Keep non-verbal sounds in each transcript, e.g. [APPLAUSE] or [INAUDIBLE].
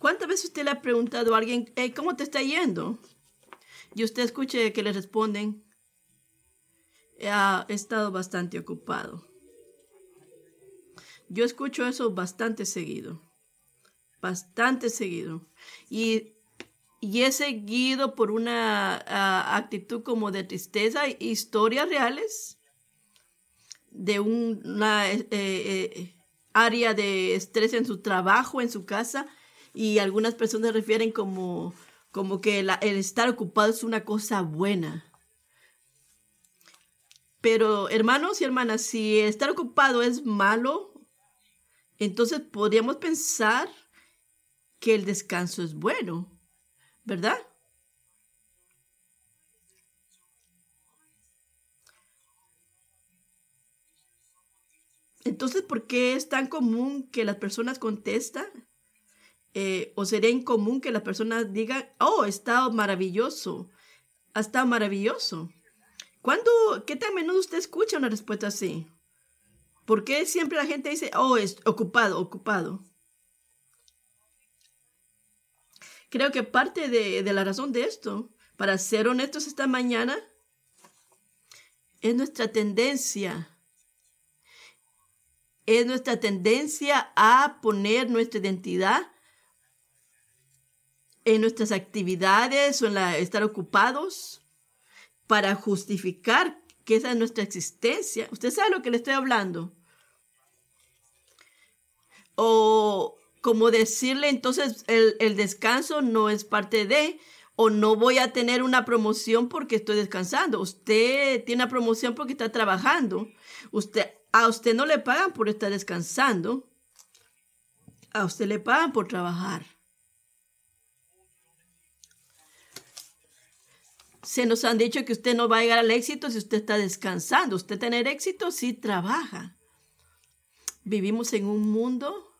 ¿Cuántas veces usted le ha preguntado a alguien, ¿cómo te está yendo? Y usted escuche que le responden, he estado bastante ocupado. Yo escucho eso bastante seguido, bastante seguido. Y, y es seguido por una ah, actitud como de tristeza, historias reales de una eh, eh, área de estrés en su trabajo, en su casa, y algunas personas refieren como, como que el estar ocupado es una cosa buena. Pero hermanos y hermanas, si estar ocupado es malo, entonces podríamos pensar que el descanso es bueno, ¿verdad? Entonces, ¿por qué es tan común que las personas contestan? Eh, ¿O sería incomún que las personas digan, oh, estado maravilloso, ha estado maravilloso? ¿Cuándo, qué tan menudo usted escucha una respuesta así? ¿Por qué siempre la gente dice, oh, es ocupado, ocupado? Creo que parte de, de la razón de esto, para ser honestos esta mañana, es nuestra tendencia es nuestra tendencia a poner nuestra identidad en nuestras actividades o en estar ocupados para justificar que esa es nuestra existencia. Usted sabe lo que le estoy hablando o como decirle entonces el, descanso no es parte de, o no voy a tener una promoción porque estoy descansando. Usted tiene una promoción porque está trabajando. Usted, a usted no le pagan por estar descansando. A usted le pagan por trabajar. Se nos han dicho que usted no va a llegar al éxito si usted está descansando. Usted tener éxito si trabaja. Vivimos en un mundo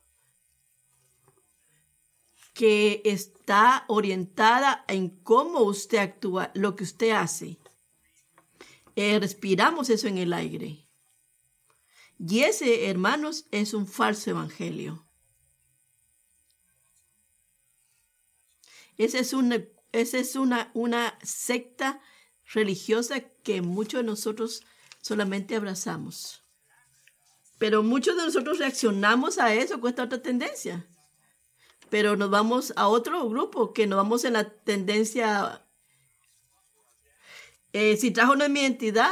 que está orientada en cómo usted actúa, lo que usted hace. Eh, respiramos eso en el aire. Y ese, hermanos, es un falso evangelio. Esa es una, esa es una, una secta religiosa que muchos de nosotros solamente abrazamos. Pero muchos de nosotros reaccionamos a eso con esta otra tendencia pero nos vamos a otro grupo, que nos vamos en la tendencia, eh, si trajo no es mi identidad,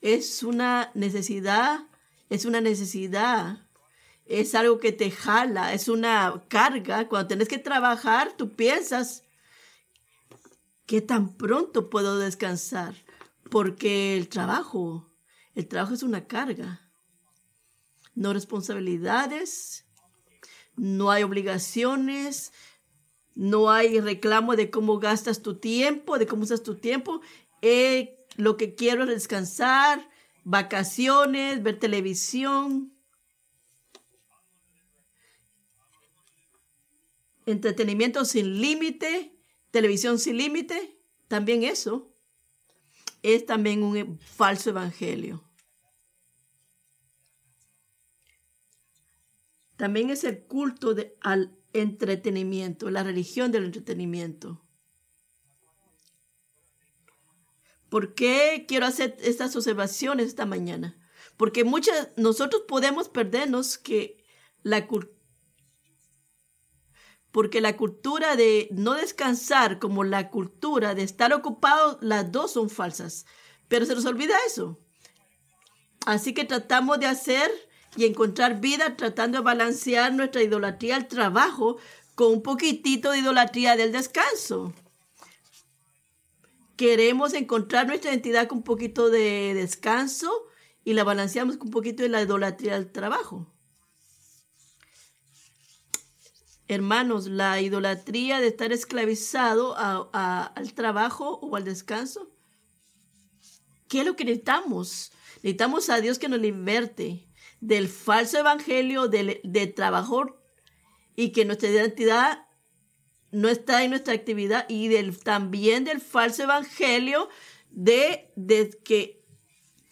es una necesidad, es una necesidad, es algo que te jala, es una carga. Cuando tienes que trabajar, tú piensas, ¿qué tan pronto puedo descansar? Porque el trabajo, el trabajo es una carga. No responsabilidades, no hay obligaciones, no hay reclamo de cómo gastas tu tiempo, de cómo usas tu tiempo. Eh, lo que quiero es descansar, vacaciones, ver televisión, entretenimiento sin límite, televisión sin límite, también eso es también un falso evangelio. También es el culto al entretenimiento, la religión del entretenimiento. ¿Por qué quiero hacer estas observaciones esta mañana? Porque muchas, nosotros podemos perdernos que la porque la cultura de no descansar como la cultura de estar ocupado, las dos son falsas. Pero se nos olvida eso. Así que tratamos de hacer y encontrar vida tratando de balancear nuestra idolatría al trabajo con un poquitito de idolatría del descanso. Queremos encontrar nuestra identidad con un poquito de descanso y la balanceamos con un poquito de la idolatría al trabajo. Hermanos, la idolatría de estar esclavizado al trabajo o al descanso, ¿qué es lo que necesitamos? Necesitamos a Dios que nos liberte del falso evangelio de trabajo y que nuestra identidad no está en nuestra actividad y del, también del falso evangelio de, de que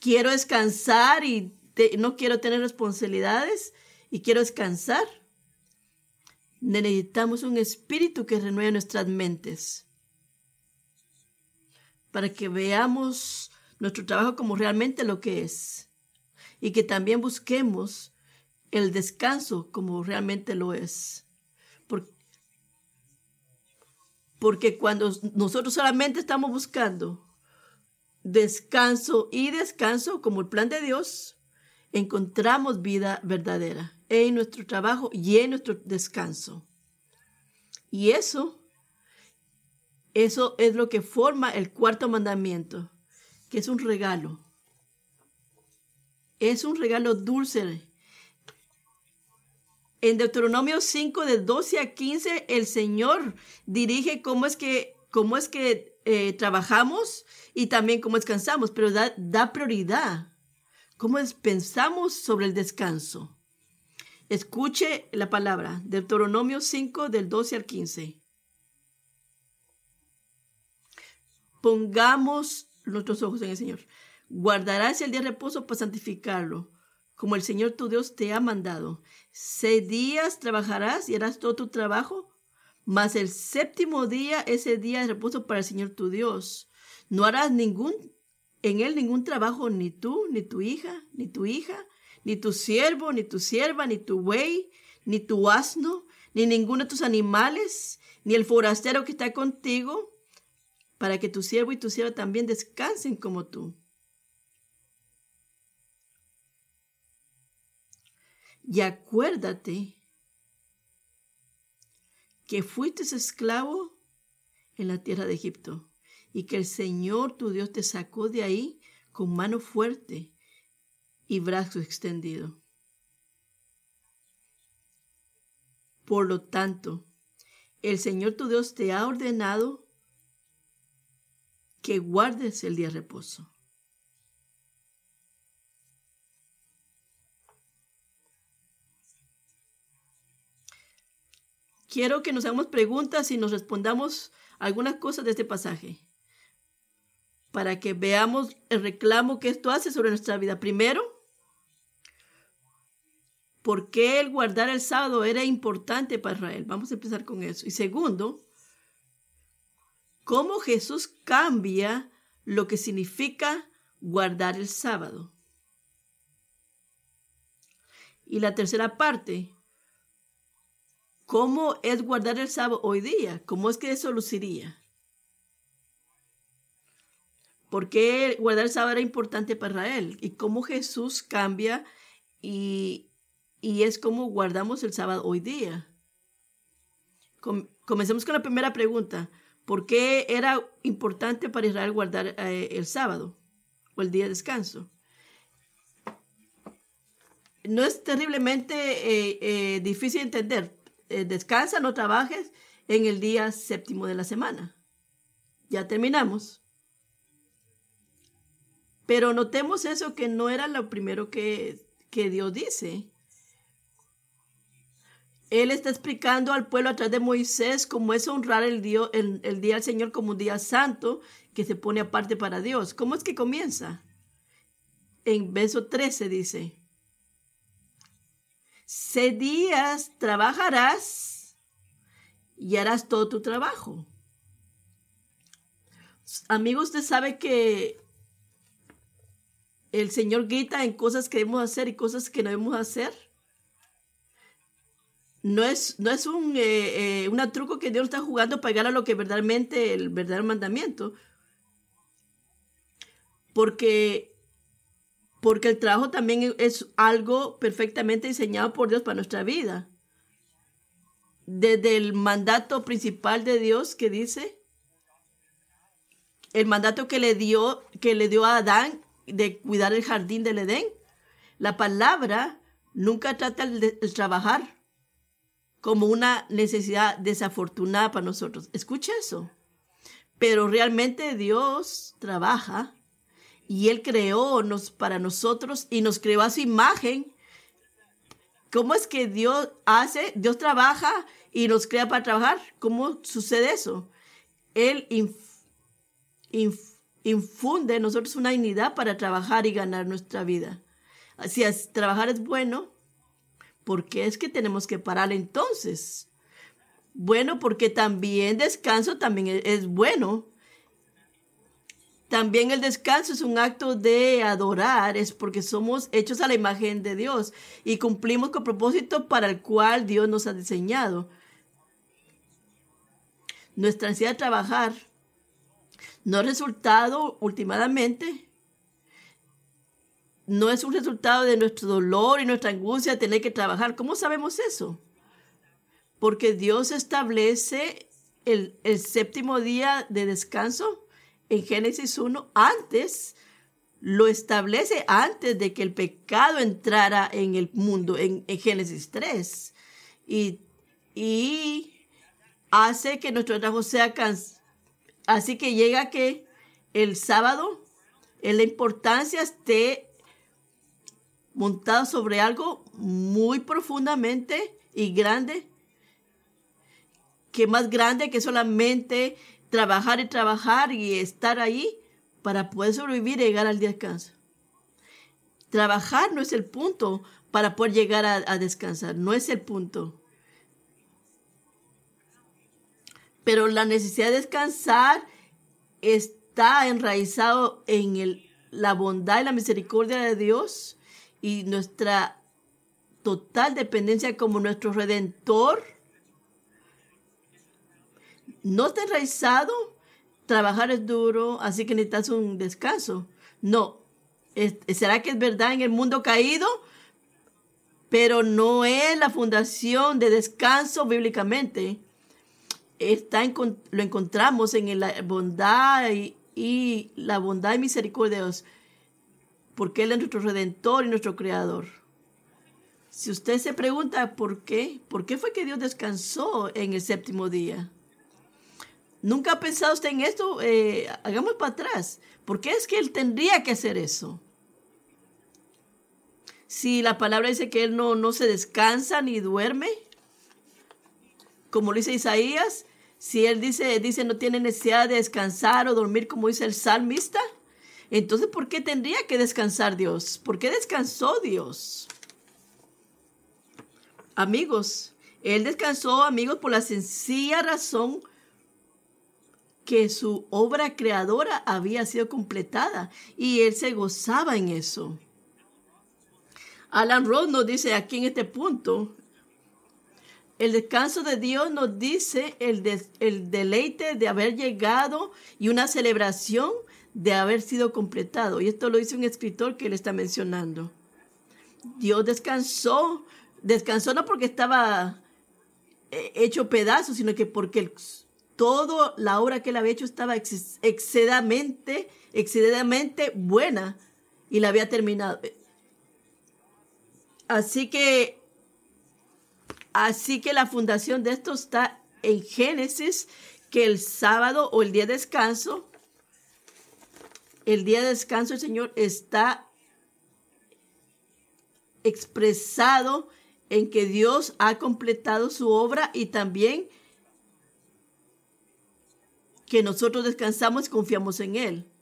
quiero descansar y no quiero tener responsabilidades y quiero descansar. Necesitamos un espíritu que renueve nuestras mentes para que veamos nuestro trabajo como realmente lo que es y que también busquemos el descanso como realmente lo es. Porque cuando nosotros solamente estamos buscando descanso y descanso como el plan de Dios, encontramos vida verdadera en nuestro trabajo y en nuestro descanso. Y eso eso es lo que forma el cuarto mandamiento, que es un regalo. Es un regalo dulce. En Deuteronomio 5, de 12 a 15, el Señor dirige cómo es que, cómo es que eh, trabajamos y también cómo descansamos, pero da, da prioridad. ¿Cómo pensamos sobre el descanso? Escuche la palabra, Deuteronomio 5, del 12 al 15. Pongamos nuestros ojos en el Señor. Guardarás el día de reposo para santificarlo, como el Señor tu Dios te ha mandado. Seis días trabajarás y harás todo tu trabajo, mas el séptimo día ese día de reposo para el Señor tu Dios. No harás ningún en él ningún trabajo, ni tú, ni tu hija, ni tu hija, ni tu siervo, ni tu sierva, ni tu buey, ni tu asno, ni ninguno de tus animales, ni el forastero que está contigo, para que tu siervo y tu sierva también descansen como tú. Y acuérdate que fuiste esclavo en la tierra de Egipto y que el Señor tu Dios te sacó de ahí con mano fuerte y brazo extendido. Por lo tanto, el Señor tu Dios te ha ordenado que guardes el día de reposo. Quiero que nos hagamos preguntas y nos respondamos algunas cosas de este pasaje para que veamos el reclamo que esto hace sobre nuestra vida. Primero, ¿por qué el guardar el sábado era importante para Israel? Vamos a empezar con eso. Y segundo, cómo Jesús cambia lo que significa guardar el sábado. Y la tercera parte, ¿cómo es guardar el sábado hoy día? ¿Cómo es que eso luciría? ¿Por qué guardar el sábado era importante para él? Y cómo Jesús cambia y, y es como guardamos el sábado hoy día. comencemos con la primera pregunta. ¿Por qué era importante para Israel guardar eh, el sábado o el día de descanso? No es terriblemente eh, eh, difícil entender. descansa, no trabajes en el día séptimo de la semana. Ya terminamos. Pero notemos eso que no era lo primero que, que Dios dice. Él está explicando al pueblo a través de Moisés cómo es honrar el, día, el, día del Señor como un día santo que se pone aparte para Dios. ¿Cómo es que comienza? En verso 13 dice, seis días trabajarás y harás todo tu trabajo. Amigos, usted sabe que el Señor grita en cosas que debemos hacer y cosas que no debemos hacer no es, no es un eh, eh truco que Dios está jugando para llegar a lo que verdaderamente el verdadero mandamiento. Porque, porque el trabajo también es algo perfectamente diseñado por Dios para nuestra vida. Desde el mandato principal de Dios que dice, el mandato que le dio, que le dio a Adán de cuidar el jardín del Edén. La palabra nunca trata de trabajar como una necesidad desafortunada para nosotros. Escucha eso. Pero realmente Dios trabaja y Él creó nos, para nosotros y nos creó a su imagen. ¿Cómo es que Dios hace? Dios trabaja y nos crea para trabajar. ¿Cómo sucede eso? Él infunde en nosotros una dignidad para trabajar y ganar nuestra vida. Si trabajar es bueno, ¿Por qué es que tenemos que parar entonces? bueno porque también descanso también e-, es bueno. También el descanso es un acto de adorar, es porque somos hechos a la imagen de Dios y cumplimos con propósito para el cual Dios nos ha diseñado. Nuestra ansiedad de trabajar no es resultado últimamente, no es un resultado de nuestro dolor y nuestra angustia tener que trabajar. ¿Cómo sabemos eso? Porque Dios establece el, el séptimo día de descanso en Génesis 1 antes, lo establece antes de que el pecado entrara en el mundo, en, Génesis 3. Y, y, hace que nuestro trabajo sea. Así que llega que el sábado, la importancia esté montado sobre algo muy profundamente y grande, que más grande que solamente trabajar y trabajar y estar ahí para poder sobrevivir y llegar al descanso. Trabajar no es el punto para poder llegar a, descansar, no es el punto. Pero la necesidad de descansar está enraizado en el, la bondad y la misericordia de Dios y nuestra total dependencia como nuestro redentor no está enraizado, trabajar es duro, así que necesitas un descanso. No. ¿Será que es verdad en el mundo caído? Pero no es la fundación de descanso bíblicamente. Está lo encontramos en la bondad y, y la bondad y misericordia de Dios, porque Él es nuestro redentor y nuestro creador. Si usted se pregunta por qué, ¿por qué fue que Dios descansó en el séptimo día? ¿Nunca ha pensado usted en esto? Eh, hagamos para atrás. ¿Por qué es que él tendría que hacer eso? Si la palabra dice que él no, no se descansa ni duerme, como lo dice Isaías, si él dice, dice no tiene necesidad de descansar o dormir como dice el salmista, entonces ¿por qué tendría que descansar Dios? ¿Por qué descansó Dios? Amigos, él descansó, amigos, por la sencilla razón que su obra creadora había sido completada y él se gozaba en eso. Alan Rose nos dice aquí en este punto, el descanso de Dios nos dice el, el deleite de haber llegado y una celebración de haber sido completado. Y esto lo dice un escritor que le está mencionando. Dios descansó, descansó no porque estaba eh, hecho pedazos, sino que porque toda la obra que él había hecho estaba excedamente, excedidamente buena y la había terminado. Así que, así que la fundación de esto está en Génesis, que el sábado o el día de descanso, el día de descanso del Señor está expresado en que Dios ha completado su obra y también que nosotros descansamos y confiamos en Él.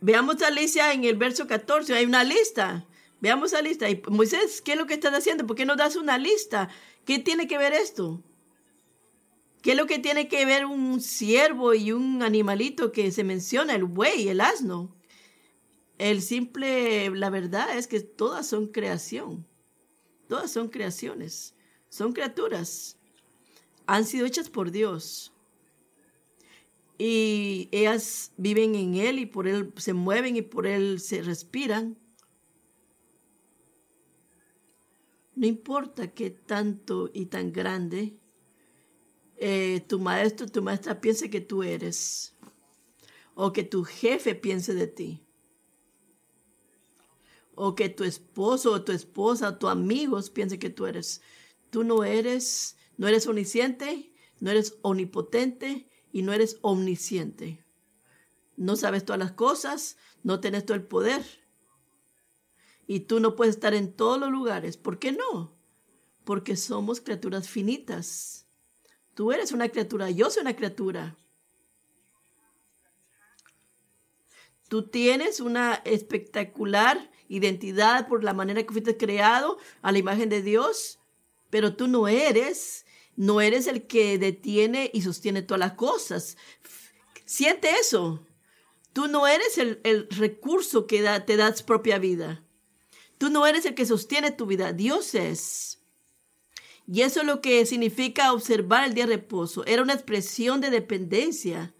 Veamos a Alicia en el verso 14, hay una lista. Veamos la lista. Y Moisés, ¿qué es lo que estás haciendo? ¿Por qué no das una lista? ¿Qué tiene que ver esto? ¿Qué es lo que tiene que ver un ciervo y un animalito que se menciona, el buey, el asno? El simple, la verdad es que todas son creación. Todas son creaciones, son criaturas. Han sido hechas por Dios. Y ellas viven en Él y por Él se mueven y por Él se respiran. No importa qué tanto y tan grande eh, tu maestro, tu maestra piense que tú eres. O que tu jefe piense de ti o que tu esposo o tu esposa o tus amigos piensen que tú eres. Tú no eres, no eres omnisciente, no eres omnipotente y no eres omnisciente. No sabes todas las cosas, no tienes todo el poder. Y tú no puedes estar en todos los lugares. ¿Por qué no? Porque somos criaturas finitas. Tú eres una criatura, yo soy una criatura. Tú tienes una espectacular identidad por la manera que fuiste creado a la imagen de Dios, pero tú no eres, no eres el que detiene y sostiene todas las cosas. Siente eso. Tú no eres el, recurso que te da propia vida. Tú no eres el que sostiene tu vida. Dios es. Y eso es lo que significa observar el día de reposo. Era una expresión de dependencia.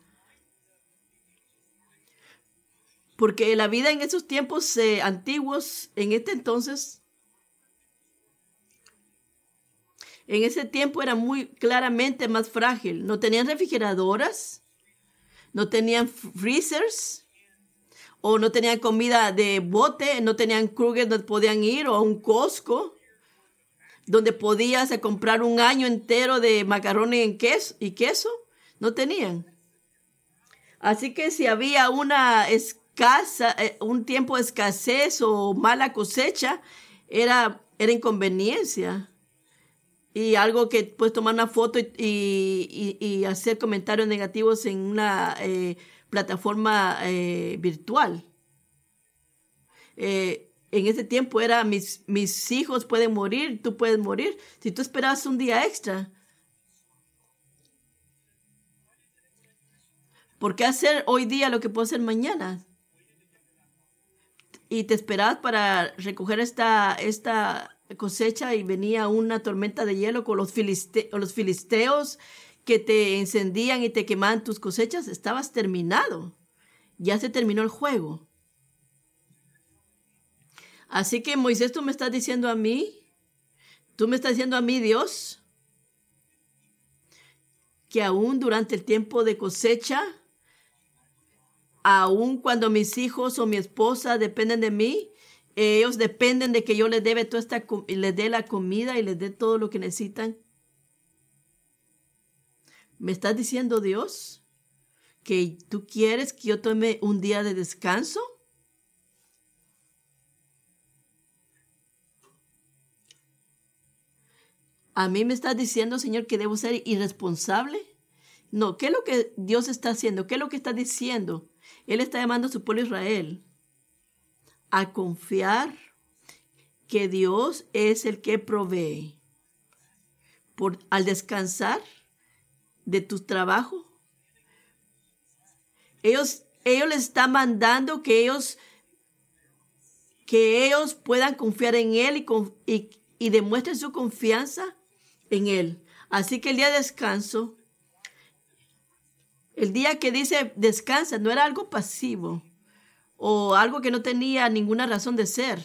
Porque la vida en esos tiempos eh, antiguos, en este entonces, en ese tiempo era muy claramente más frágil. No tenían refrigeradoras, no tenían freezers, o no tenían comida de bote, no tenían Kruger donde podían ir, o a un Costco, donde podías comprar un año entero de macarrones en queso, y queso. No tenían. Así que si había una casa, eh, un tiempo de escasez o mala cosecha, era, era inconveniencia. Y algo que puedes tomar una foto y, hacer comentarios negativos en una eh, plataforma eh, virtual. En ese tiempo era mis, mis hijos pueden morir, tú puedes morir. Si tú esperabas un día extra, ¿Por qué hacer hoy día lo que puedo hacer mañana? y te esperabas para recoger esta, esta cosecha y venía una tormenta de hielo con los, los filisteos que te encendían y te quemaban tus cosechas, estabas terminado. Ya se terminó el juego. Así que Moisés, tú me estás diciendo a mí, tú me estás diciendo a mí, Dios, que aún durante el tiempo de cosecha, aun cuando mis hijos o mi esposa dependen de mí, ellos dependen de que yo les dé toda esta les dé la comida y les dé todo lo que necesitan. ¿Me estás diciendo Dios que tú quieres que yo tome un día de descanso? ¿A mí me estás diciendo, Señor, que debo ser irresponsable? No, ¿qué es lo que Dios está haciendo? ¿Qué es lo que está diciendo? Él está llamando a su pueblo Israel a confiar que Dios es el que provee. Por, al descansar de tu trabajo, ellos, ellos les están mandando que ellos, que ellos puedan confiar en Él y, demuestren su confianza en Él. Así que el día de descanso el día que dice descansa no era algo pasivo o algo que no tenía ninguna razón de ser.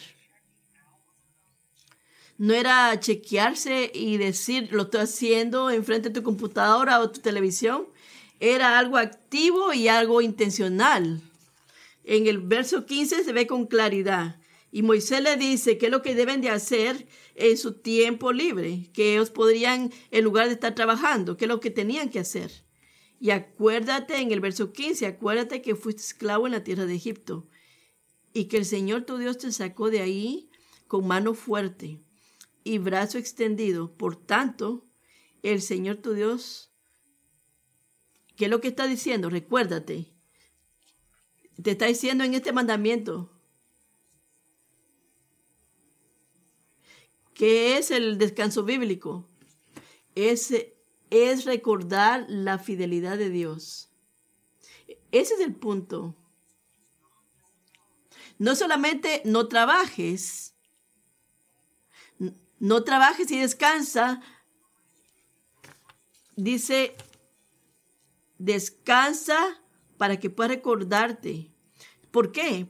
No era chequearse y decir lo estoy haciendo enfrente de tu computadora o tu televisión. Era algo activo y algo intencional. En el verso 15 se ve con claridad. Y Moisés le dice qué es lo que deben de hacer en su tiempo libre, que ellos podrían, en lugar de estar trabajando, qué es lo que tenían que hacer. Y acuérdate en el verso 15, acuérdate que fuiste esclavo en la tierra de Egipto y que el Señor tu Dios te sacó de ahí con mano fuerte y brazo extendido. Por tanto, el Señor tu Dios, ¿qué es lo que está diciendo? Recuérdate. Te está diciendo en este mandamiento ¿Qué es el descanso bíblico? Ese es recordar la fidelidad de Dios. Ese es el punto. No solamente no trabajes, no trabajes y descansa. Dice, descansa para que puedas recordarte. ¿Por qué?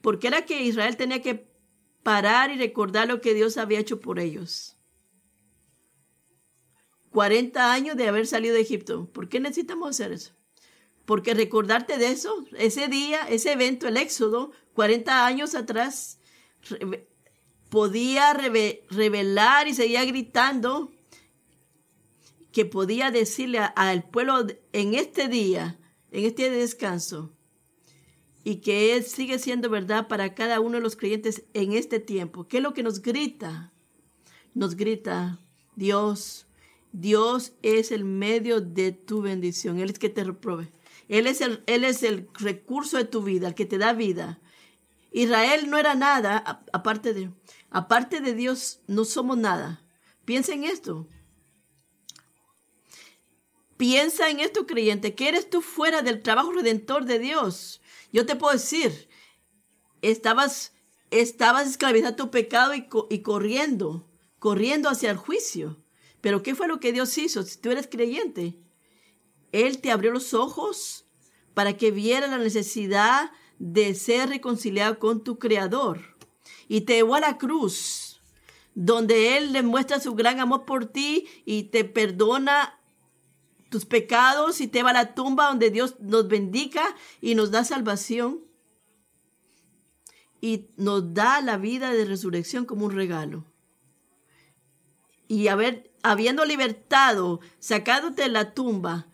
Porque era que Israel tenía que parar y recordar lo que Dios había hecho por ellos. 40 años de haber salido de Egipto. ¿Por qué necesitamos hacer eso? Porque recordarte de eso, ese día, ese evento, el éxodo, 40 años atrás, podía revelar y seguía gritando que podía decirle al pueblo en este día, en este día de descanso, y que él sigue siendo verdad para cada uno de los creyentes en este tiempo. ¿Qué es lo que nos grita? Nos grita, Dios, Dios es el medio de tu bendición. Él es que te reprove. Él es, el, él es el recurso de tu vida, el que te da vida. Israel no era nada aparte de, aparte de Dios, no somos nada. Piensa en esto. Piensa en esto, creyente, que eres tú fuera del trabajo redentor de Dios. Yo te puedo decir, estabas, estabas esclavizado a tu pecado y, y corriendo, corriendo hacia el juicio. Pero ¿qué fue lo que Dios hizo? Si tú eres creyente, Él te abrió los ojos para que viera la necesidad de ser reconciliado con tu Creador. Y te llevó a la cruz, donde Él demuestra su gran amor por ti y te perdona tus pecados y te va a la tumba donde Dios nos bendiga y nos da salvación y nos da la vida de resurrección como un regalo. Y haber, habiendo libertado, sacándote de la tumba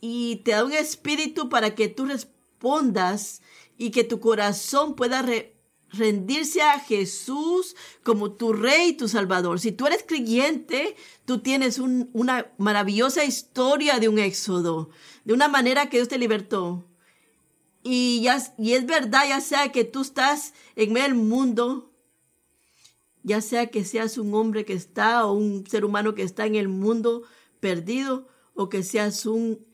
y te da un espíritu para que tú respondas y que tu corazón pueda rendirse a Jesús como tu rey y tu salvador. Si tú eres creyente, tú tienes una maravillosa historia de un éxodo, de una manera que Dios te libertó. Y, ya, y es verdad, ya sea que tú estás en medio del mundo, ya sea que seas un hombre que está o un ser humano que está en el mundo perdido, o que seas un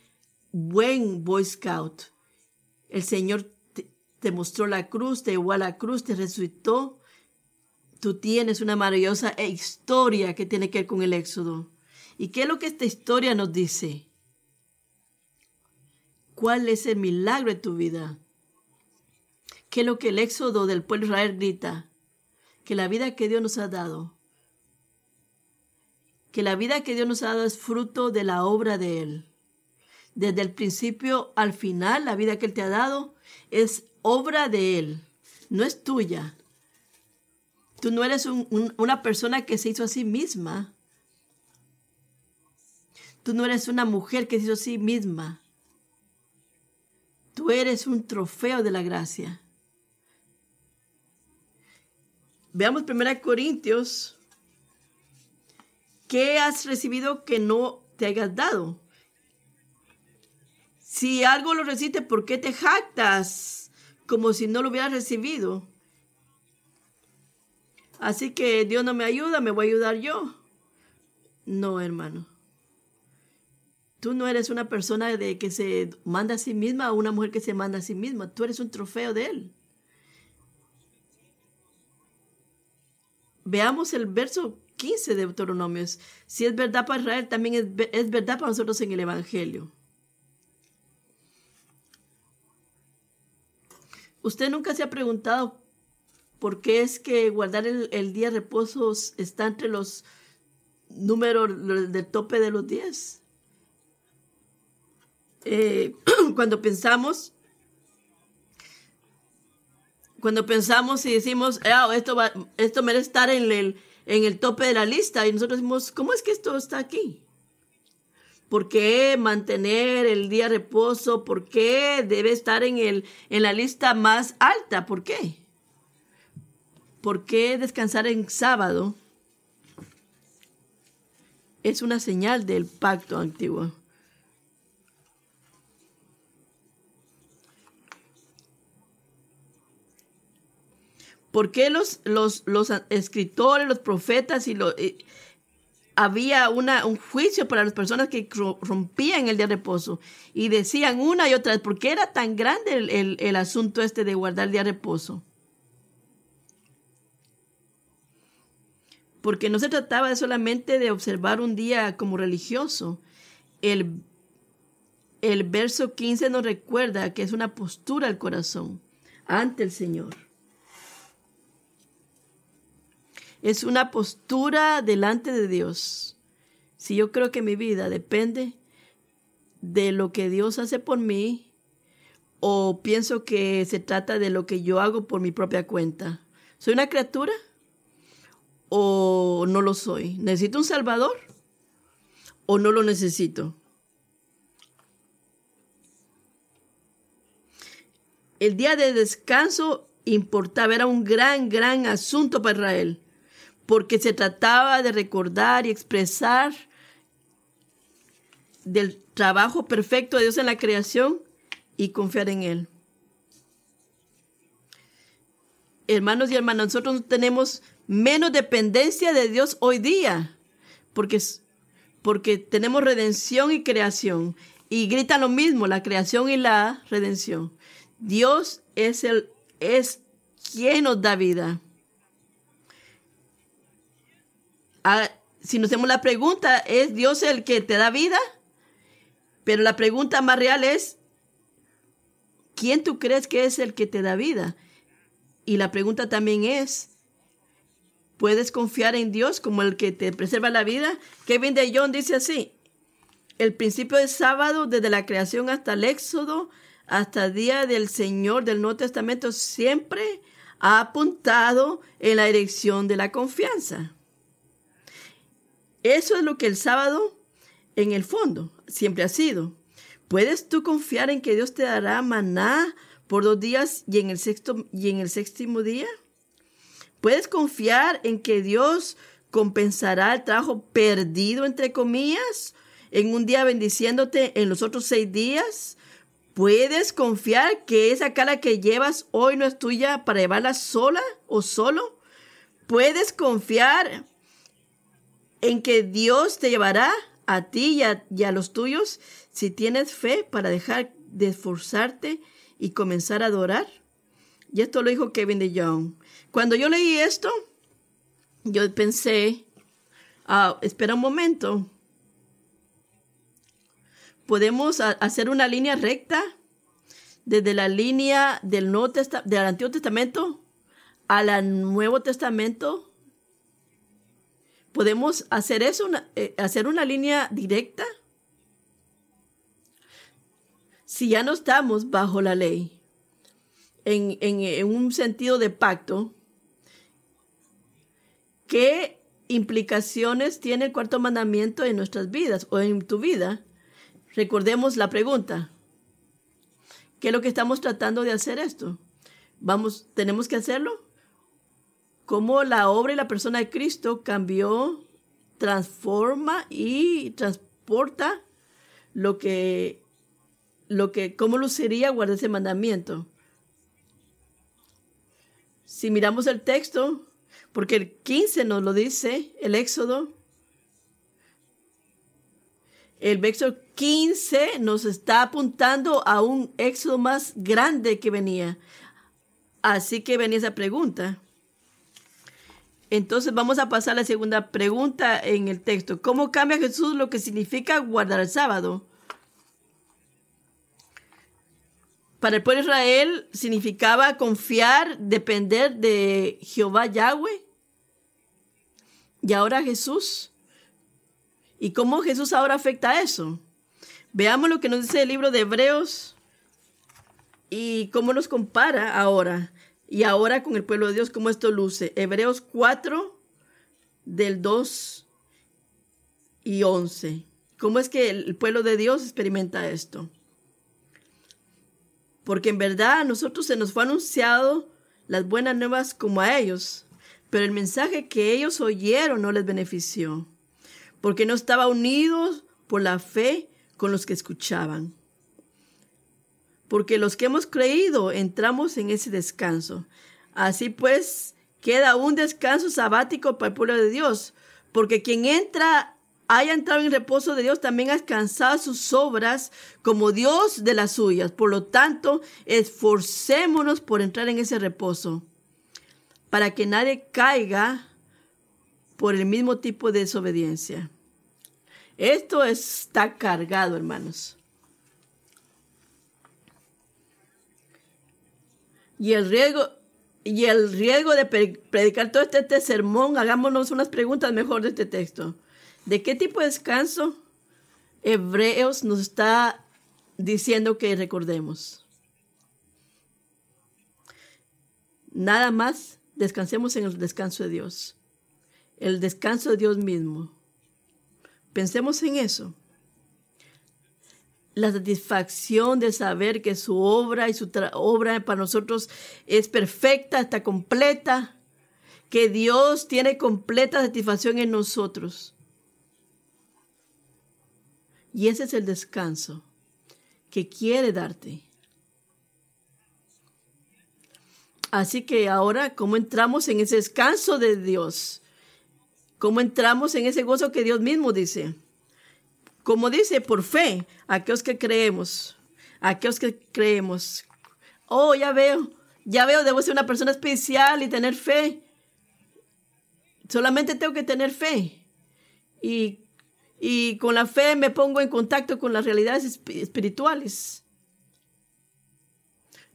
buen Boy Scout. El Señor te mostró la cruz, te llevó a la cruz, te resucitó. Tú tienes una maravillosa historia que tiene que ver con el éxodo. ¿Y qué es lo que esta historia nos dice? ¿Cuál es el milagro de tu vida? ¿Qué es lo que el éxodo del pueblo de Israel grita? Que la vida que Dios nos ha dado, que la vida que Dios nos ha dado es fruto de la obra de Él. Desde el principio al final, la vida que Él te ha dado es obra de Él, no es tuya. Tú no eres una persona que se hizo a sí misma. Tú no eres una mujer que se hizo a sí misma. Tú eres un trofeo de la gracia. Veamos 1 Corintios. ¿Qué has recibido que no te hayas dado? Si algo lo recibiste, ¿por qué te jactas? Como si no lo hubiera recibido. Así que Dios no me ayuda, me voy a ayudar yo. No, hermano. Tú no eres una persona de que se manda a sí misma o una mujer que se manda a sí misma. Tú eres un trofeo de Él. Veamos el verso 15 de Deuteronomios. Si es verdad para Israel, también es, es verdad para nosotros en el Evangelio. ¿Usted nunca se ha preguntado por qué es que guardar el, día de reposo está entre los números del tope de los días? Eh, [CLEARS THROAT] cuando pensamos, cuando pensamos y decimos, ah, esto, va, esto merece estar en el, en el tope de la lista, y nosotros decimos, ¿cómo es que esto está aquí? ¿Por qué mantener el día de reposo? ¿Por qué debe estar en, el, en la lista más alta? ¿Por qué? ¿Por qué descansar en sábado? Es una señal del pacto antiguo. ¿Por qué los, los, los escritores, los profetas y los, había un juicio para las personas que rompían el día de reposo y decían una y otra vez, ¿por qué era tan grande el, el asunto este de guardar el día de reposo? Porque no se trataba solamente de observar un día como religioso. El, el verso 15 nos recuerda que es una postura al corazón ante el Señor. Es una postura delante de Dios. Si yo creo que mi vida depende de lo que Dios hace por mí, o pienso que se trata de lo que yo hago por mi propia cuenta. ¿Soy una criatura? ¿O no lo soy? ¿Necesito un Salvador? ¿O no lo necesito? El día de descanso importaba, era un gran, gran asunto para Israel porque se trataba de recordar y expresar del trabajo perfecto de Dios en la creación y confiar en Él. Hermanos y hermanas, nosotros tenemos menos dependencia de Dios hoy día, porque, porque tenemos redención y creación. Y grita lo mismo, la creación y la redención. Dios es, el, es quien nos da vida. Ah, si nos hacemos la pregunta, ¿es Dios el que te da vida? Pero la pregunta más real es, ¿quién tú crees que es el que te da vida? Y la pregunta también es, ¿puedes confiar en Dios como el que te preserva la vida? Kevin de John dice así, el principio de sábado, desde la creación hasta el éxodo, hasta el día del Señor del Nuevo Testamento, siempre ha apuntado en la dirección de la confianza. Eso es lo que el sábado, en el fondo, siempre ha sido. ¿Puedes tú confiar en que Dios te dará maná por dos días y en el sexto y en el séptimo día? ¿Puedes confiar en que Dios compensará el trabajo perdido, entre comillas, en un día bendiciéndote en los otros seis días? ¿Puedes confiar que esa cara que llevas hoy no es tuya para llevarla sola o solo? ¿Puedes confiar en que Dios te llevará a ti y a, los tuyos si tienes fe para dejar de esforzarte y comenzar a adorar? Y esto lo dijo Kevin de Young. Cuando yo leí esto, yo pensé, ah, espera un momento, podemos hacer una línea recta desde la línea del, Nuevo del Antiguo Testamento al Nuevo Testamento ¿Podemos hacer eso, eh, hacer una línea directa? Si ya no estamos bajo la ley, en, en un sentido de pacto, ¿qué implicaciones tiene el cuarto mandamiento en nuestras vidas o en tu vida? Recordemos la pregunta. ¿Qué es lo que estamos tratando de hacer esto? Vamos, ¿tenemos que hacerlo? Cómo la obra y la persona de Cristo cambió, transforma y transporta lo que, lo que, cómo luciría guardar ese mandamiento. Si miramos el texto, porque el 15 nos lo dice, el Éxodo, el verso 15 nos está apuntando a un éxodo más grande que venía. Así que venía esa pregunta. Entonces vamos a pasar a la segunda pregunta en el texto. ¿Cómo cambia Jesús lo que significa guardar el sábado? Para el pueblo de Israel significaba confiar, depender de Jehová Yahweh. Y ahora Jesús. ¿Y cómo Jesús ahora afecta a eso? Veamos lo que nos dice el libro de Hebreos y cómo nos compara ahora. Y ahora con el pueblo de Dios, ¿cómo esto luce? Hebreos 4, del 2 y 11. ¿Cómo es que el pueblo de Dios experimenta esto? Porque en verdad a nosotros se nos fue anunciado las buenas nuevas como a ellos, pero el mensaje que ellos oyeron no les benefició, porque no estaba unidos por la fe con los que escuchaban porque los que hemos creído entramos en ese descanso. Así pues, queda un descanso sabático para el pueblo de Dios, porque quien entra haya entrado en reposo de Dios, también ha descansado sus obras como Dios de las suyas. Por lo tanto, esforcémonos por entrar en ese reposo, para que nadie caiga por el mismo tipo de desobediencia. Esto está cargado, hermanos. Y el riesgo, y el riesgo de predicar todo este, este, sermón, hagámonos unas preguntas mejor de este texto. ¿De qué tipo de descanso Hebreos nos está diciendo que recordemos? Nada más descansemos en el descanso de Dios, el descanso de Dios mismo. Pensemos en eso la satisfacción de saber que su obra y su obra para nosotros es perfecta, está completa, que Dios tiene completa satisfacción en nosotros. Y ese es el descanso que quiere darte. Así que ahora, ¿cómo entramos en ese descanso de Dios? ¿Cómo entramos en ese gozo que Dios mismo dice? Como dice, por fe, aquellos que creemos, aquellos que creemos. Oh, ya veo, ya veo, debo ser una persona especial y tener fe. Solamente tengo que tener fe. Y, y con la fe me pongo en contacto con las realidades espirituales.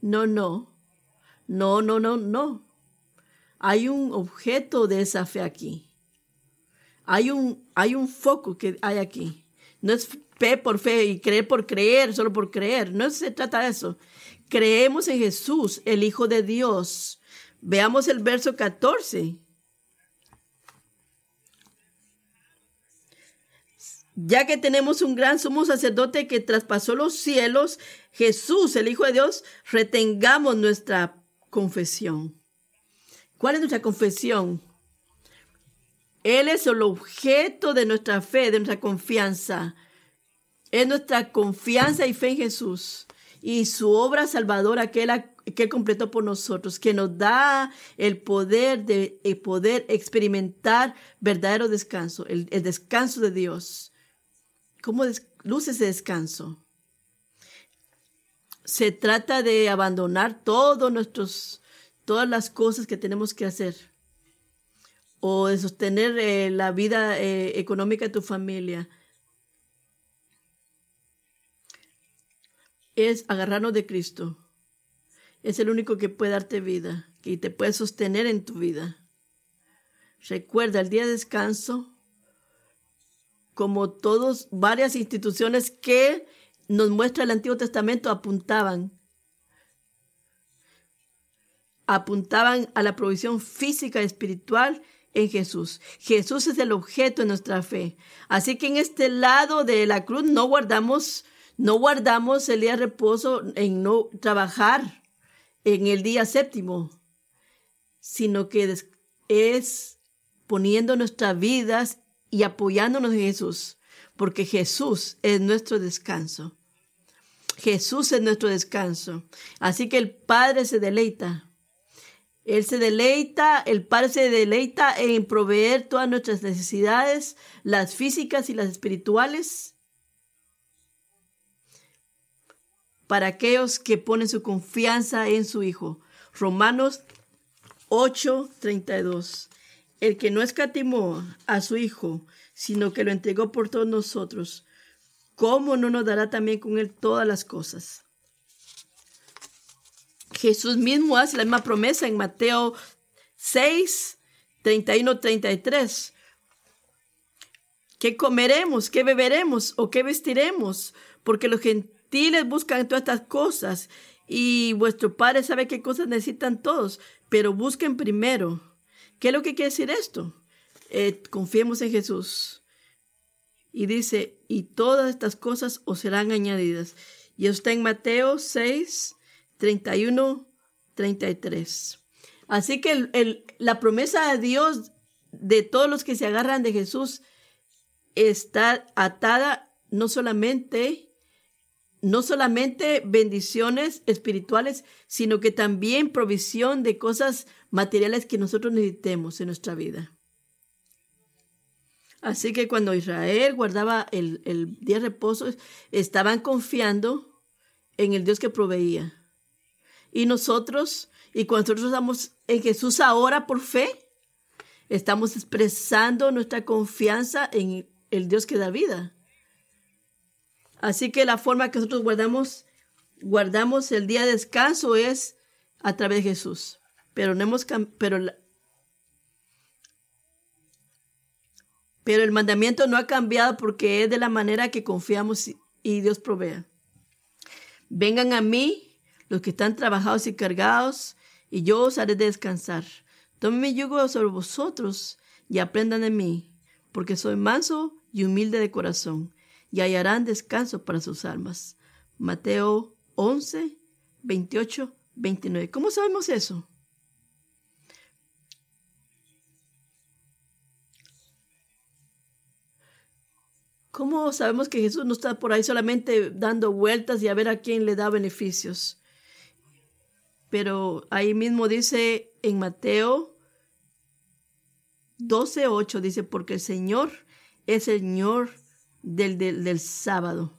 No, no. No, no, no, no. Hay un objeto de esa fe aquí. Hay un, hay un foco que hay aquí. No es fe por fe y creer por creer, solo por creer. No se trata de eso. Creemos en Jesús, el Hijo de Dios. Veamos el verso 14. Ya que tenemos un gran sumo sacerdote que traspasó los cielos, Jesús, el Hijo de Dios, retengamos nuestra confesión. ¿Cuál es nuestra confesión? Él es el objeto de nuestra fe, de nuestra confianza. Es nuestra confianza y fe en Jesús y su obra salvadora que él, que completó por nosotros, que nos da el poder de poder experimentar verdadero descanso, el, descanso de Dios. ¿Cómo luce ese descanso? Se trata de abandonar todos nuestros, todas las cosas que tenemos que hacer o de sostener eh, la vida eh, económica de tu familia. Es agarrarnos de Cristo. Es el único que puede darte vida, que te puede sostener en tu vida. Recuerda el día de descanso, como todos, varias instituciones que nos muestra el Antiguo Testamento apuntaban apuntaban a la provisión física y espiritual en Jesús. Jesús es el objeto de nuestra fe. Así que en este lado de la cruz no guardamos, no guardamos el día de reposo en no trabajar en el día séptimo, sino que es poniendo nuestras vidas y apoyándonos en Jesús, porque Jesús es nuestro descanso. Jesús es nuestro descanso. Así que el Padre se deleita él se deleita, el Padre se deleita en proveer todas nuestras necesidades, las físicas y las espirituales, para aquellos que ponen su confianza en su Hijo. Romanos 8:32. El que no escatimó a su Hijo, sino que lo entregó por todos nosotros, ¿cómo no nos dará también con él todas las cosas? Jesús mismo hace la misma promesa en Mateo 6, 31, 33. ¿Qué comeremos? ¿Qué beberemos? ¿O qué vestiremos? Porque los gentiles buscan todas estas cosas y vuestro Padre sabe qué cosas necesitan todos, pero busquen primero. ¿Qué es lo que quiere decir esto? Eh, confiemos en Jesús. Y dice, y todas estas cosas os serán añadidas. Y está en Mateo 6, 31, 33. Así que la promesa de Dios de todos los que se agarran de Jesús está atada no solamente, no solamente bendiciones espirituales, sino que también provisión de cosas materiales que nosotros necesitemos en nuestra vida. Así que cuando Israel guardaba el, el día de reposo, estaban confiando en el Dios que proveía. Y nosotros, y cuando nosotros estamos en Jesús ahora por fe, estamos expresando nuestra confianza en el Dios que da vida. Así que la forma que nosotros guardamos, guardamos el día de descanso es a través de Jesús. Pero no hemos pero, pero el mandamiento no ha cambiado porque es de la manera que confiamos y Dios provea. Vengan a mí los que están trabajados y cargados, y yo os haré descansar. Tomen mi yugo sobre vosotros y aprendan de mí, porque soy manso y humilde de corazón, y hallarán descanso para sus almas. Mateo 11, 28, 29. ¿Cómo sabemos eso? ¿Cómo sabemos que Jesús no está por ahí solamente dando vueltas y a ver a quién le da beneficios? Pero ahí mismo dice en Mateo 12.8, dice, porque el Señor es Señor del, del, del sábado.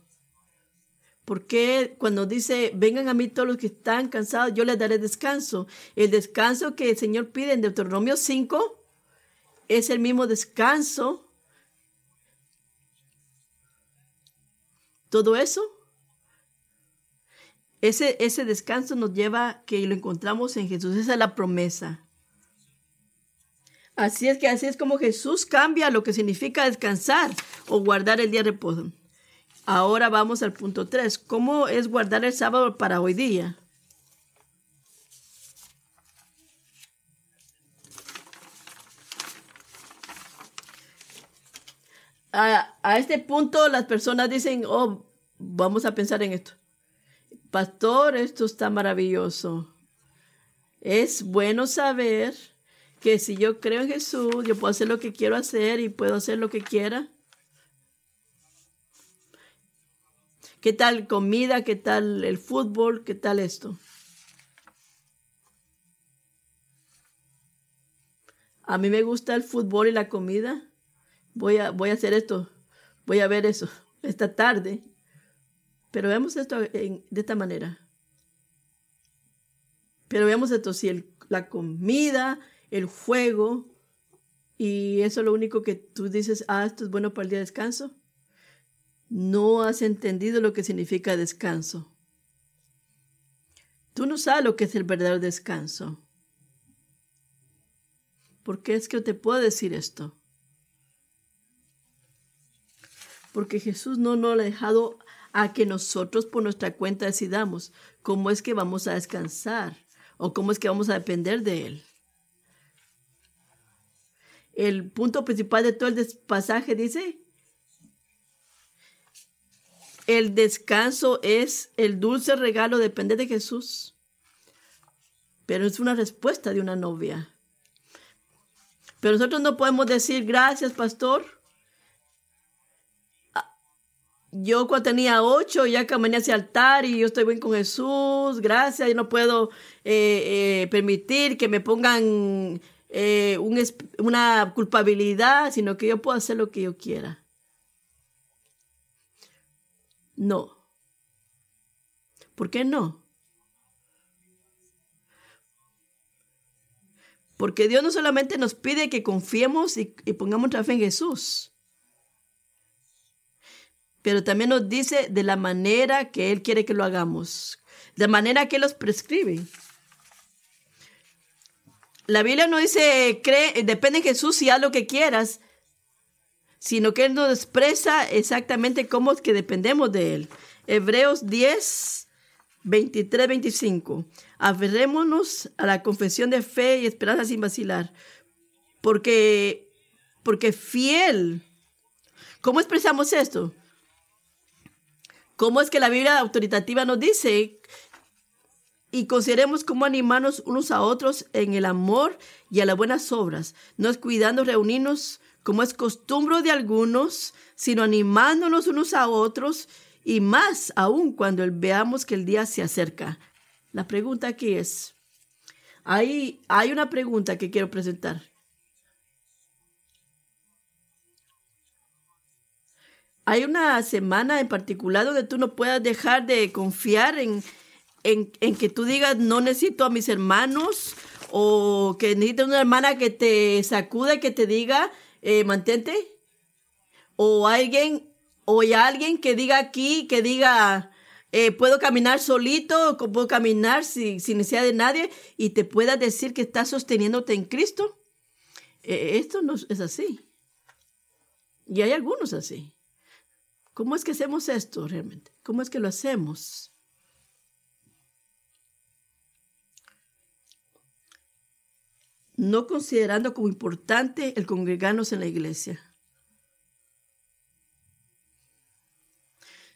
Porque cuando dice, vengan a mí todos los que están cansados, yo les daré descanso? El descanso que el Señor pide en Deuteronomio 5 es el mismo descanso. Todo eso, ese, ese descanso nos lleva que lo encontramos en Jesús. Esa es la promesa. Así es que así es como Jesús cambia lo que significa descansar o guardar el día de reposo. Ahora vamos al punto 3. ¿Cómo es guardar el sábado para hoy día? A, este punto las personas dicen, oh, vamos a pensar en esto. Pastor, esto está maravilloso. Es bueno saber que si yo creo en Jesús, yo puedo hacer lo que quiero hacer y puedo hacer lo que quiera. ¿Qué tal comida? ¿Qué tal el fútbol? ¿Qué tal esto? A mí me gusta el fútbol y la comida. Voy a, voy a hacer esto. Voy a ver eso esta tarde. Pero veamos esto de esta manera. Pero veamos esto, si la comida, el juego, y eso es lo único que tú dices, ah, esto es bueno para el día de descanso no has entendido lo que significa descanso. Tú no sabes lo que es el verdadero descanso. ¿Por qué es que te puedo decir esto? Porque Jesús no nos ha dejado a que nosotros por nuestra cuenta decidamos cómo es que vamos a descansar o cómo es que vamos a depender de Él. El punto principal de todo el pasaje dice el descanso es el dulce regalo, depende de Jesús. Pero es una respuesta de una novia. Pero nosotros no podemos decir gracias, pastor. Yo cuando tenía ocho ya caminé hacia el altar y yo estoy bien con Jesús, gracias, y no puedo eh, eh, permitir que me pongan eh, una culpabilidad, sino que yo puedo hacer lo que yo quiera. No. ¿Por qué no? Porque Dios no solamente nos pide que confiemos y, pongamos nuestra fe en Jesús, pero también nos dice de la manera que Él quiere que lo hagamos, de manera que los prescribe. La Biblia no dice, cree, depende de Jesús y haz lo que quieras, sino que Él nos expresa exactamente cómo que dependemos de Él. Hebreos 10, 23, 25. Aferrémonos a la confesión de fe y esperanza sin vacilar, porque, porque fiel. ¿Cómo expresamos esto? ¿Cómo es que la Biblia autoritativa nos dice? Y consideremos cómo animarnos unos a otros en el amor y a las buenas obras, no es cuidando reunirnos como es costumbre de algunos, sino animándonos unos a otros y más aún cuando veamos que el día se acerca. La pregunta aquí es, hay, hay una pregunta que quiero presentar. Hay una semana en particular donde tú no puedas dejar de confiar en, en, que tú digas, no necesito a mis hermanos, o que necesitas una hermana que te sacude, que te diga, eh, mantente. O alguien, o hay alguien que diga aquí, que diga, eh, puedo caminar solito, puedo caminar sin, necesidad de nadie y te pueda decir que estás sosteniéndote en Cristo. Eh, esto no es así. Y hay algunos así. ¿Cómo es que hacemos esto realmente? ¿Cómo es que lo hacemos? no considerando como importante el congregarnos en la iglesia.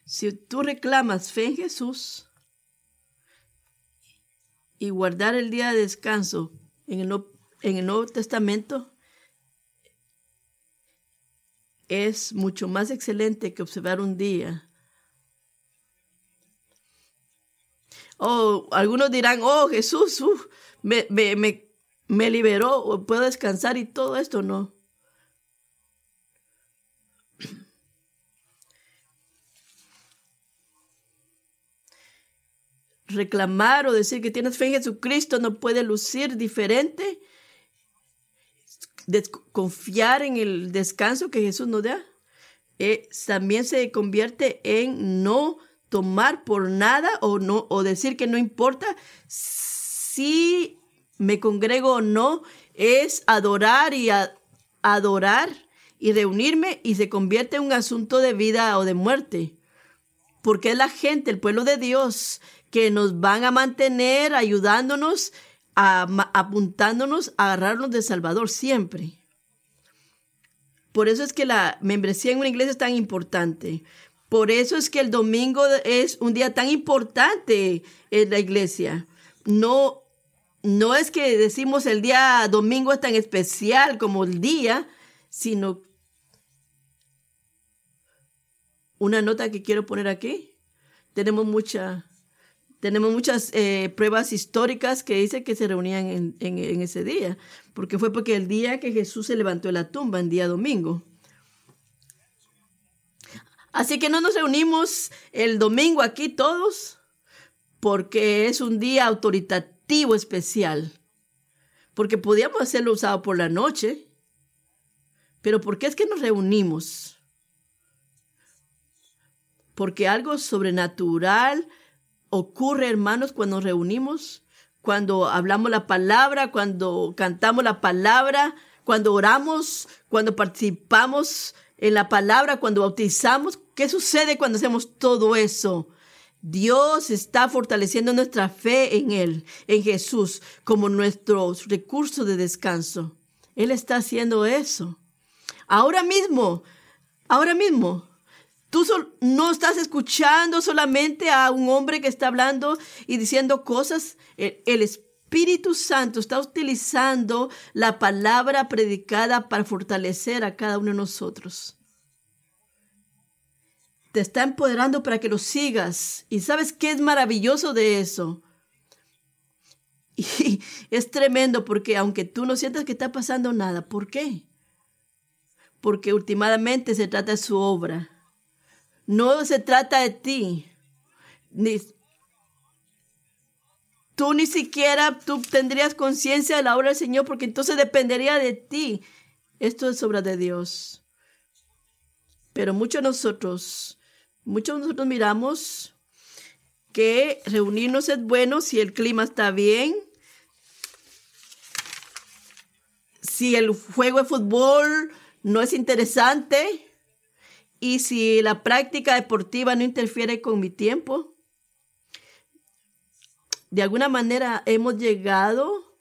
Si tú reclamas fe en Jesús y guardar el día de descanso en el, en el Nuevo Testamento, es mucho más excelente que observar un día. Oh, algunos dirán, oh Jesús, me, me, me, me liberó, puedo descansar y todo esto, no. reclamar o decir que tienes fe en Jesucristo no puede lucir diferente. Confiar en el descanso que Jesús nos da. Eh, también se convierte en no tomar por nada o no o decir que no importa si me congrego o no es adorar y adorar y reunirme y se convierte en un asunto de vida o de muerte porque es la gente, el pueblo de Dios que nos van a mantener ayudándonos, apuntándonos a agarrarnos de Salvador siempre. Por eso es que la membresía en una iglesia es tan importante. Por eso es que el domingo es un día tan importante en la iglesia. No, no es que decimos el día domingo es tan especial como el día, sino una nota que quiero poner aquí. Tenemos mucha tenemos muchas eh, pruebas históricas que dicen que se reunían en, ese día, porque fue porque el día que Jesús se levantó de la tumba, en día domingo. Así que no nos reunimos el domingo aquí todos, porque es un día autoritativo especial, porque podíamos hacerlo usado por la noche, pero ¿por qué es que nos reunimos? Porque algo sobrenatural ocurre, hermanos, cuando nos reunimos, cuando hablamos la palabra, cuando cantamos la palabra, cuando oramos, cuando participamos en la palabra, cuando bautizamos. ¿Qué sucede cuando hacemos todo eso? Dios está fortaleciendo nuestra fe en Él, en Jesús, como nuestro recurso de descanso. Él está haciendo eso. Ahora mismo, ahora mismo, Tú no estás escuchando solamente a un hombre que está hablando y diciendo cosas. El, Espíritu Santo está utilizando la palabra predicada para fortalecer a cada uno de nosotros. Te está empoderando para que lo sigas. ¿Y sabes qué es maravilloso de eso? [LAUGHS] Y es tremendo porque aunque tú no sientas que está pasando nada, ¿por qué? Porque últimamente se trata de su obra. No se trata de ti. Ni, tú ni siquiera tú tendrías conciencia de la obra del Señor porque entonces dependería de ti. Esto es obra de Dios. Pero muchos de nosotros, muchos de nosotros miramos que reunirnos es bueno si el clima está bien, si el juego de fútbol no es interesante, y si la práctica deportiva no interfiere con mi tiempo, de alguna manera hemos llegado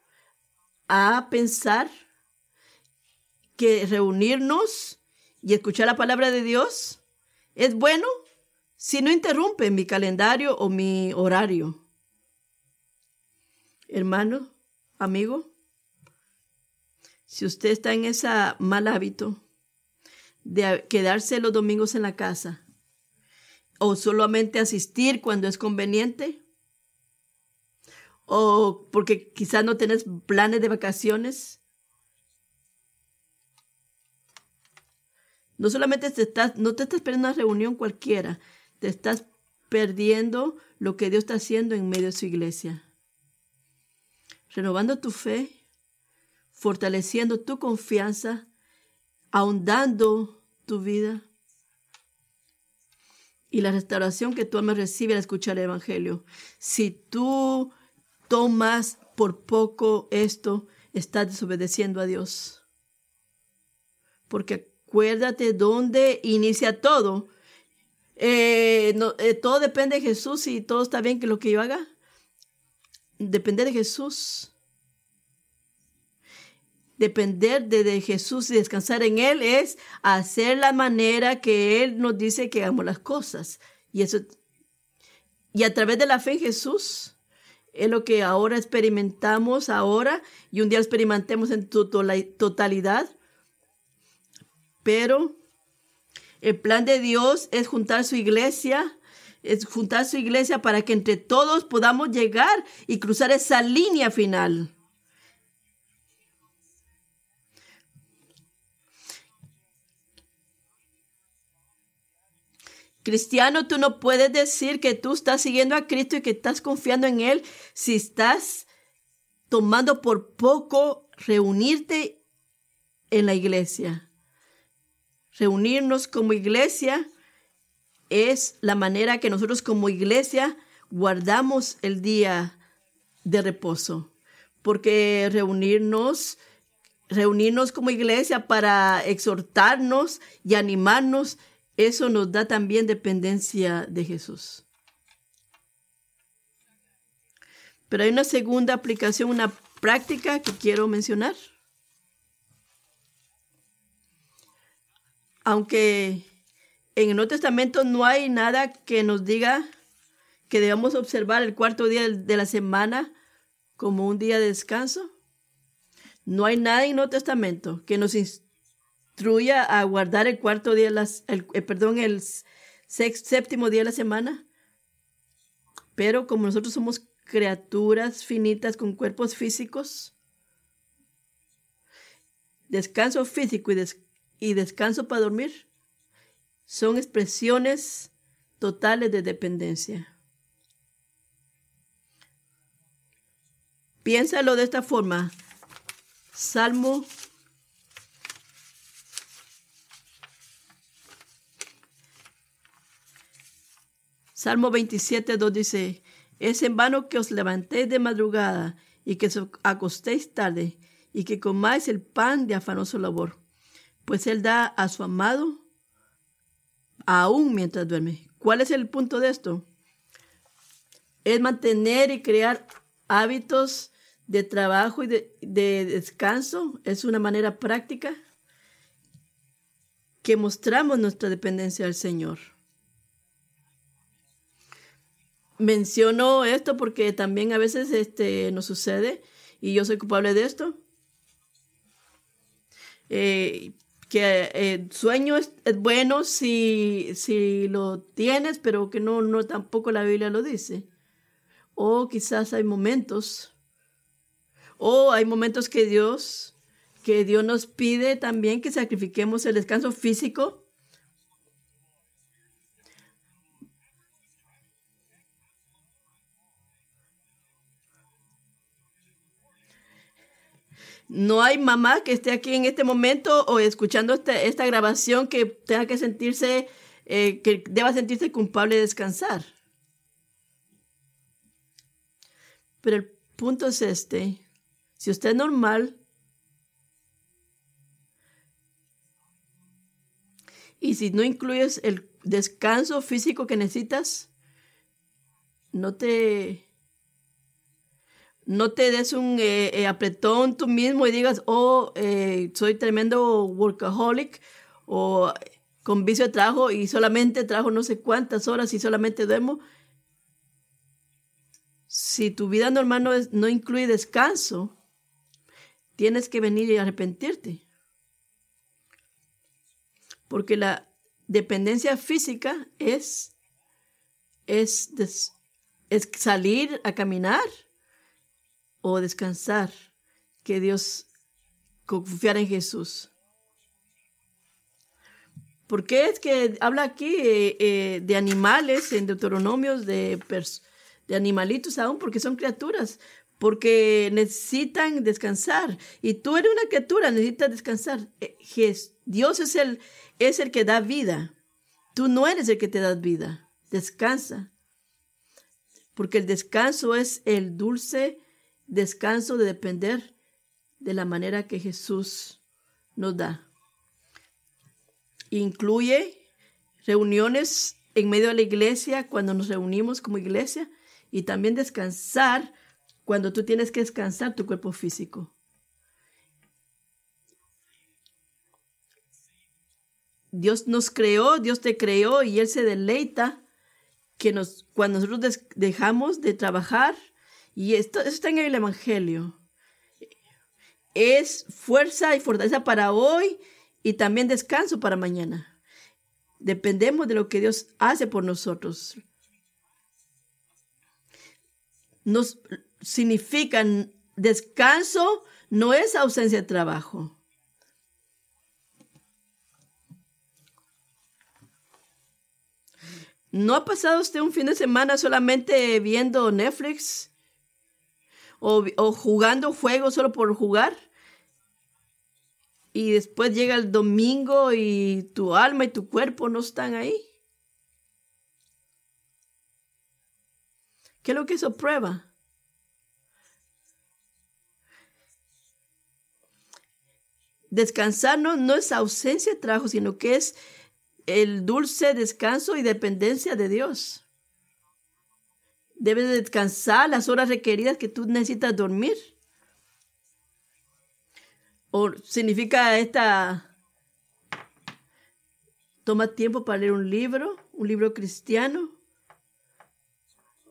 a pensar que reunirnos y escuchar la palabra de Dios es bueno si no interrumpe mi calendario o mi horario. Hermano, amigo, si usted está en ese mal hábito, de quedarse los domingos en la casa o solamente asistir cuando es conveniente o porque quizás no tienes planes de vacaciones. No solamente te estás, no te estás perdiendo una reunión cualquiera, te estás perdiendo lo que Dios está haciendo en medio de su iglesia. Renovando tu fe, fortaleciendo tu confianza ahondando tu vida y la restauración que tú me recibe al escuchar el Evangelio. Si tú tomas por poco esto, estás desobedeciendo a Dios. Porque acuérdate dónde inicia todo. Eh, eh, todo depende de Jesús y todo está bien que lo que yo haga. Depende de Jesús depender de, Jesús y descansar en Él es hacer la manera que Él nos dice que hagamos las cosas. Y eso y a través de la fe en Jesús es lo que ahora experimentamos ahora y un día experimentemos en tu totalidad. Pero el plan de Dios es juntar su iglesia es juntar su iglesia para que entre todos podamos llegar y cruzar esa línea final. Cristiano, tú no puedes decir que tú estás siguiendo a Cristo y que estás confiando en Él si estás tomando por poco reunirte en la iglesia. Reunirnos como iglesia es la manera que nosotros como iglesia guardamos el día de reposo. Porque reunirnos, reunirnos como iglesia para exhortarnos y animarnos eso nos da también dependencia de Jesús. Pero hay una segunda aplicación, una práctica que quiero mencionar. Aunque en el Nuevo Testamento no hay nada que nos diga que debamos observar el cuarto día de la semana como un día de descanso. No hay nada en el Nuevo Testamento que nos instruya a guardar el cuarto día, las, el, eh, perdón, el séptimo día de la semana. Pero como nosotros somos criaturas finitas con cuerpos físicos, descanso físico y, y descanso para dormir son expresiones totales de dependencia. Piénsalo de esta forma. Salmo Salmo 27, 2 dice, es en vano que os levantéis de madrugada y que os acostéis tarde y que comáis el pan de afanoso labor, pues Él da a su amado aún mientras duerme. ¿Cuál es el punto de esto? Es mantener y crear hábitos de trabajo y de, de descanso. Es una manera práctica que mostramos nuestra dependencia al Señor. Menciono esto porque también a veces este, nos sucede y yo soy culpable de esto. Eh, que el eh, sueño es, bueno si, si, lo tienes, pero que no, no tampoco la Biblia lo dice. O quizás hay momentos, o hay momentos que Dios, que Dios nos pide también que sacrifiquemos el descanso físico No hay mamá que esté aquí en este momento o escuchando esta, grabación que tenga que sentirse, eh, que deba sentirse culpable de descansar. Pero el punto es este. Si usted es normal y si no incluyes el descanso físico que necesitas, no te no te des un eh, eh, apretón tú mismo y digas, oh, eh, soy tremendo workaholic o con vicio de trabajo y solamente trabajo no sé cuántas horas y solamente duermo. Si tu vida normal no, no incluye descanso, tienes que venir y arrepentirte. Porque la dependencia física es, es, es salir a caminar o descansar, que Dios confiar en Jesús. ¿Por qué es que habla aquí eh, eh, de animales en Deuteronomios, de, de animalitos aún? Porque son criaturas, porque necesitan descansar. Y tú eres una criatura, necesitas descansar. Eh, Dios es el, es el que da vida. Tú no eres el que te da vida. Descansa. Porque el descanso es el dulce descanso de depender de la manera que Jesús nos da. Incluye reuniones en medio de la iglesia cuando nos reunimos como iglesia y también descansar cuando tú tienes que descansar tu cuerpo físico. Dios nos creó, Dios te creó y Él se deleita que nos, cuando nosotros dejamos de trabajar y esto, está en el Evangelio. Es fuerza y fortaleza para hoy y también descanso para mañana. Dependemos de lo que Dios hace por nosotros. no significan descanso, no es ausencia de trabajo. ¿No ha pasado usted un fin de semana solamente viendo Netflix? ¿O, jugando juegos solo por jugar? Y después llega el domingo y tu alma y tu cuerpo no están ahí. ¿Qué es lo que eso prueba? Descansar no, es ausencia de trabajo, sino que es el dulce descanso y dependencia de Dios. Debes descansar las horas requeridas que tú necesitas dormir. O significa esta... Toma tiempo para leer un libro, un libro cristiano,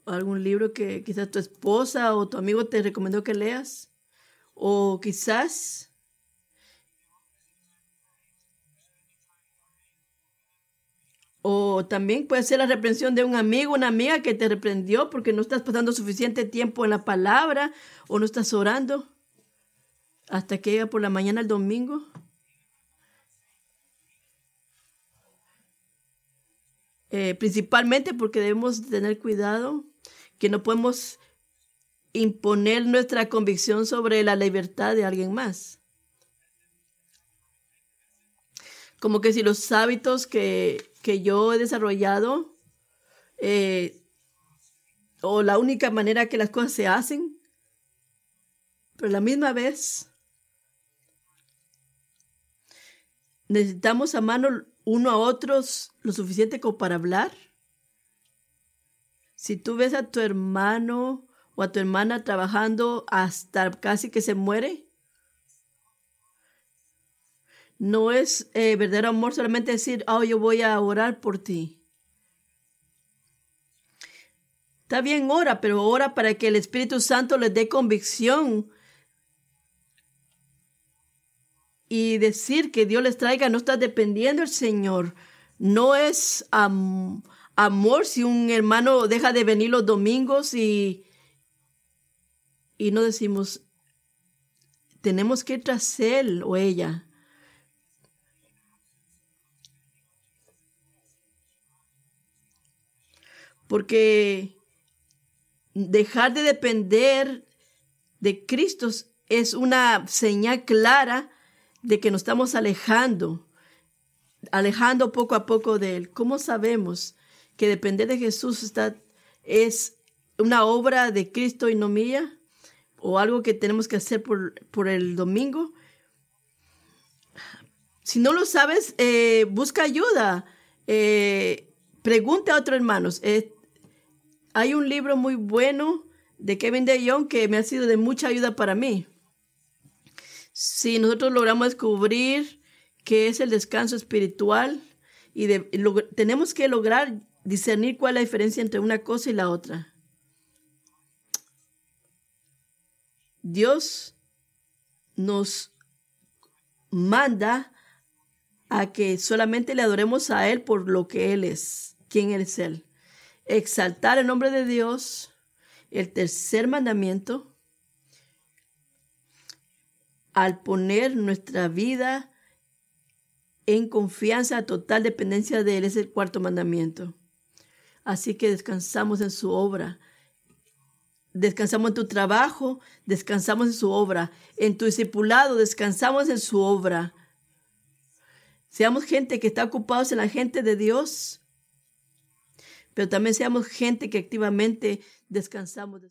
algún libro que quizás tu esposa o tu amigo te recomendó que leas. O quizás O también puede ser la reprensión de un amigo, una amiga que te reprendió porque no estás pasando suficiente tiempo en la palabra o no estás orando hasta que llega por la mañana el domingo. Eh, principalmente porque debemos tener cuidado que no podemos imponer nuestra convicción sobre la libertad de alguien más. Como que si los hábitos que que yo he desarrollado eh, o la única manera que las cosas se hacen, pero a la misma vez necesitamos a mano uno a otros lo suficiente como para hablar. Si tú ves a tu hermano o a tu hermana trabajando hasta casi que se muere, no es eh, verdadero amor solamente decir, oh, yo voy a orar por ti. Está bien, ora, pero ora para que el Espíritu Santo les dé convicción. Y decir que Dios les traiga no está dependiendo del Señor. No es amor si un hermano deja de venir los domingos y, y no decimos, tenemos que ir tras él o ella. Porque dejar de depender de Cristo es una señal clara de que nos estamos alejando, alejando poco a poco de Él. ¿Cómo sabemos que depender de Jesús está, es una obra de Cristo y no mía? ¿O algo que tenemos que hacer por, por el domingo? Si no lo sabes, eh, busca ayuda. Eh, pregunta a otros hermanos. Eh, hay un libro muy bueno de Kevin De que me ha sido de mucha ayuda para mí. Si nosotros logramos descubrir qué es el descanso espiritual y tenemos que lograr discernir cuál es la diferencia entre una cosa y la otra. Dios nos manda a que solamente le adoremos a Él por lo que Él es, quién es Él exaltar el nombre de Dios. El tercer mandamiento, al poner nuestra vida en confianza, total dependencia de Él, es el cuarto mandamiento. Así que descansamos en su obra. Descansamos en tu trabajo, descansamos en su obra. En tu discipulado, descansamos en su obra. Seamos gente que está ocupados en la gente de Dios pero también seamos gente que activamente descansamos.